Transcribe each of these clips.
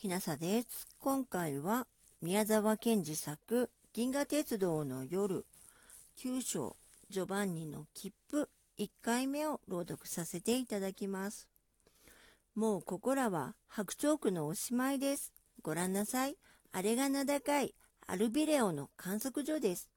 きなさです。今回は宮沢賢治作銀河鉄道の夜9章ジョバンニの切符1回目を朗読させていただきます。もうここらは白鳥区のおしまいです。ご覧なさい。あれが名高いアルビレオの観測所です。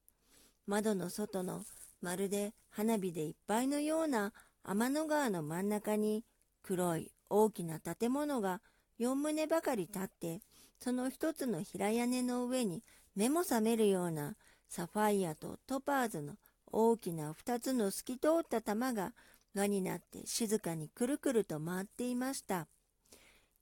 窓の外のまるで花火でいっぱいのような天の川の真ん中に黒い大きな建物が4棟ばかり立って、その一つの平屋根の上に目も覚めるようなサファイアとトパーズの大きな二つの透き通った玉が輪になって静かにくるくると回っていました。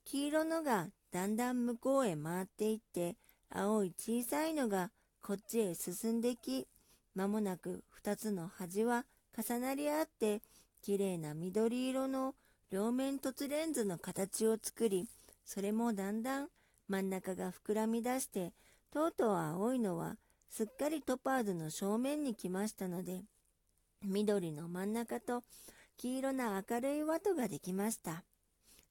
黄色のがだんだん向こうへ回っていって、青い小さいのがこっちへ進んでき、間もなく二つの端は重なり合って、きれいな緑色の両面凸レンズの形を作り、それもだんだん真ん中が膨らみ出して、とうとう青いのはすっかりトパーズの正面に来ましたので、緑の真ん中と黄色な明るい輪ができました。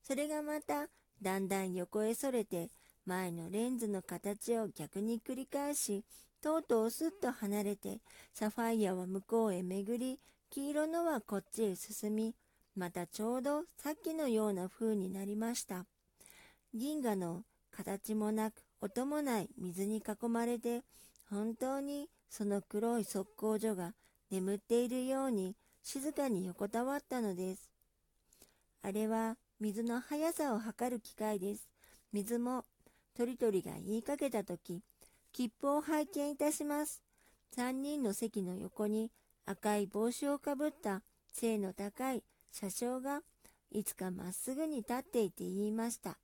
それがまただんだん横へそれて前のレンズの形を逆に繰り返し、とうとうすっと離れて、サファイアは向こうへ巡り、黄色のはこっちへ進み、またちょうどさっきのような風になりました。銀河の形もなく音もない水に囲まれて本当にその黒い測候所が眠っているように静かに横たわったのです。あれは水の速さを測る機械です。水も鳥鳥が言いかけたとき、切符を拝見いたします。三人の席の横に赤い帽子をかぶった背の高い車掌がいつかまっすぐに立っていて言いました。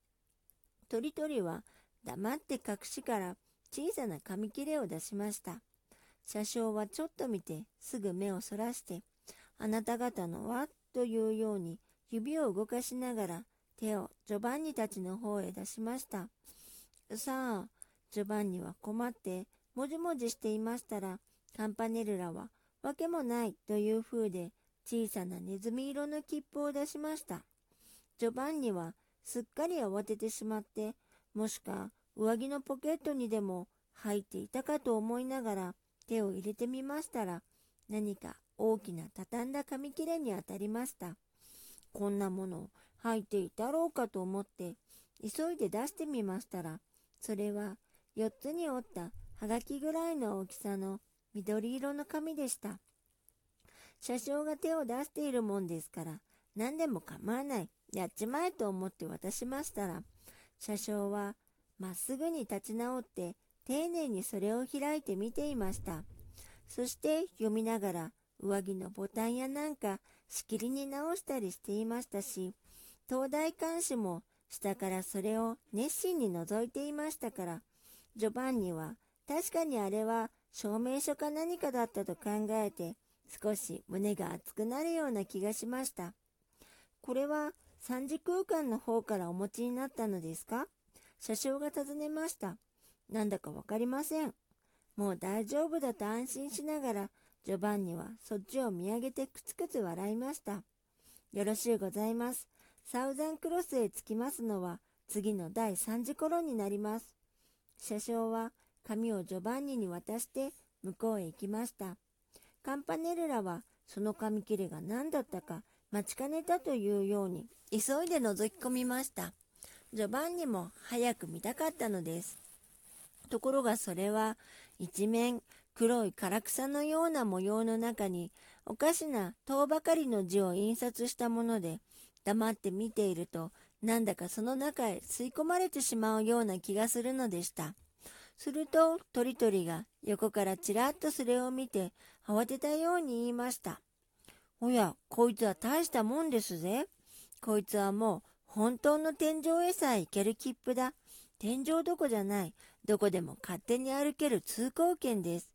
鳥鳥は黙って隠しから小さな紙切れを出しました。車掌はちょっと見てすぐ目をそらして、あなた方のはというように指を動かしながら手をジョバンニたちの方へ出しました。さあ、ジョバンニは困ってもじもじしていましたら、カンパネルラはわけもないという風で小さなネズミ色の切符を出しました。ジョバンニはすっかり慌ててしまって、もしか上着のポケットにでも入っていたかと思いながら手を入れてみましたら、何か大きな畳んだ紙切れに当たりました。こんなもの入っていたろうかと思って、急いで出してみましたら、それは4つに折ったはがきぐらいの大きさの緑色の紙でした。車掌が手を出しているもんですから、何でも構わない。やっちまえと思って渡しましたら、車掌はまっすぐに立ち直って丁寧にそれを開いて見ていました。そして読みながら上着のボタンやなんかしきりに直したりしていましたし、東大監視も下からそれを熱心に覗いていましたから、ジョバンニは確かにあれは証明書か何かだったと考えて、少し胸が熱くなるような気がしました。これは三次空間の方からお持ちになったのですか？車掌が尋ねました。なんだかわかりません。もう大丈夫だと安心しながら、ジョバンニはそっちを見上げてくつくつ笑いました。よろしゅうございます。サウザンクロスへ着きますのは次の第3次頃になります。車掌は紙をジョバンニに渡して向こうへ行きました。カンパネルラはその紙切れが何だったか待ちかねたというように急いで覗き込みました。ジョバンニも早く見たかったのです。ところがそれは一面黒い唐草のような模様の中におかしな塔ばかりの字を印刷したもので黙って見ているとなんだかその中へ吸い込まれてしまうような気がするのでした。すると鳥鳥が横からちらっとそれを見て慌てたように言いました。おや、こいつは大したもんですぜ。こいつはもう本当の天井へさえ行ける切符だ。天井どこじゃない。どこでも勝手に歩ける通行券です。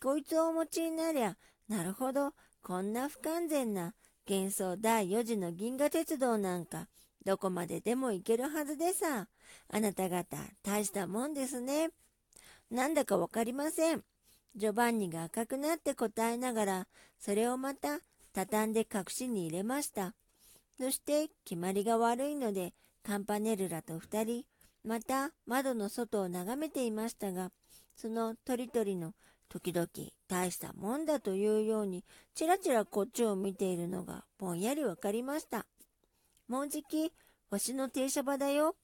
こいつをお持ちになりゃ、なるほど、こんな不完全な幻想第4次の銀河鉄道なんか、どこまででも行けるはずでさ。あなた方、大したもんですね。なんだかわかりません。ジョバンニが赤くなって答えながら、それをまた畳んで隠しに入れました。そして決まりが悪いので、カンパネルラと二人、また窓の外を眺めていましたが、その鳥々の時々大したもんだというように、ちらちらこっちを見ているのがぼんやりわかりました。もうじき、わしの停車場だよ。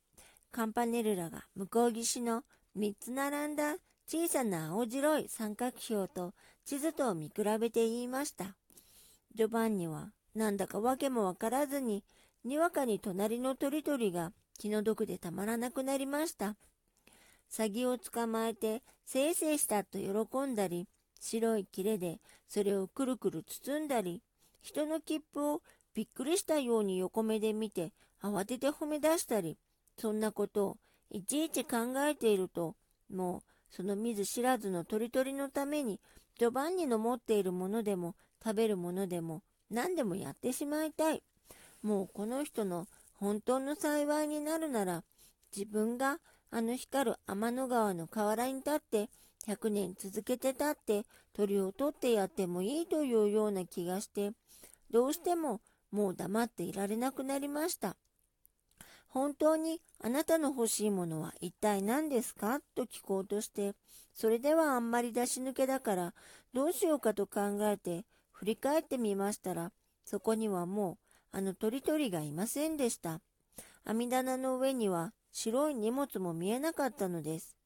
カンパネルラが向こう岸の三つ並んだ小さな青白い三角標と地図とを見比べて言いました。ジョバンニはなんだかわけもわからずに、にわかに隣の鳥々が気の毒でたまらなくなりました。サギを捕まえて、せいせいしたと喜んだり、白い切れでそれをくるくる包んだり、人の切符をびっくりしたように横目で見て慌てて褒め出したり、そんなことをいちいち考えていると、もうその見ず知らずの鳥々のために、ジョバンニの持っているものでも食べるものでも何でもやってしまいたい。もうこの人の本当の幸いになるなら、自分があの光る天の川の河原に立って、100年続けて立って鳥を取ってやってもいいというような気がして、どうしてももう黙っていられなくなりました。本当にあなたの欲しいものは一体何ですか？と聞こうとして、それではあんまり出し抜けだからどうしようかと考えて振り返ってみましたら、そこにはもうあの鳥々がいませんでした。網棚の上には白い荷物も見えなかったのです。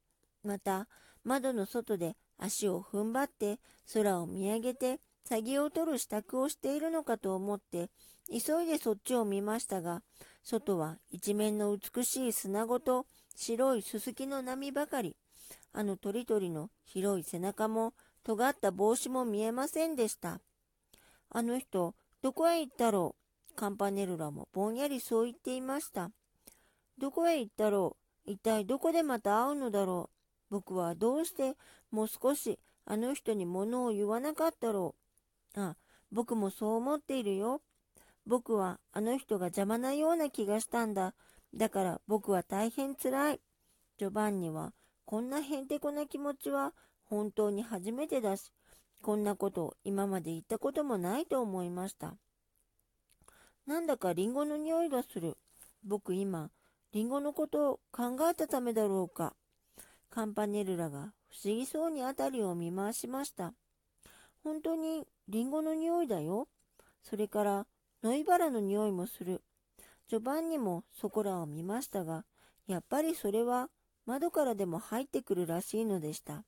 また、窓の外で足を踏ん張って空を見上げて詐欺を取る支度をしているのかと思って急いでそっちを見ましたが外は一面の美しい砂ごと白いすすきの波ばかり。あの鳥々の広い背中も尖った帽子も見えませんでした。あの人どこへ行ったろう？カンパネルラもぼんやりそう言っていました。どこへ行ったろう？一体どこでまた会うのだろう？僕はどうしてもう少しあの人に物を言わなかったろう？あ、僕もそう思っているよ。僕はあの人が邪魔なような気がしたんだ。だから僕は大変つらい。ジョバンニはこんなへんてこな気持ちは本当に初めてだし、こんなこと今まで言ったこともないと思いました。なんだかリンゴの匂いがする。僕今、リンゴのことを考えたためだろうか。カンパネルラが不思議そうに辺りを見回しました。本当にリンゴの匂いだよ。それからノイバラの匂いもする。序盤にもそこらを見ましたが、やっぱりそれは窓からでも入ってくるらしいのでした。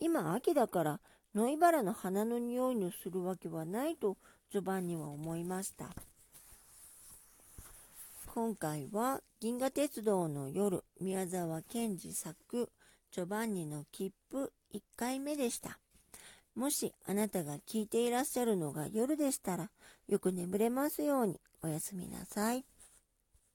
今秋だからノイバラの花の匂いのするわけはないと序盤には思いました。今回は銀河鉄道の夜宮沢賢治作ジョバンニの切符1回目でした。もしあなたが聞いていらっしゃるのが夜でしたら、よく眠れますようにおやすみなさい。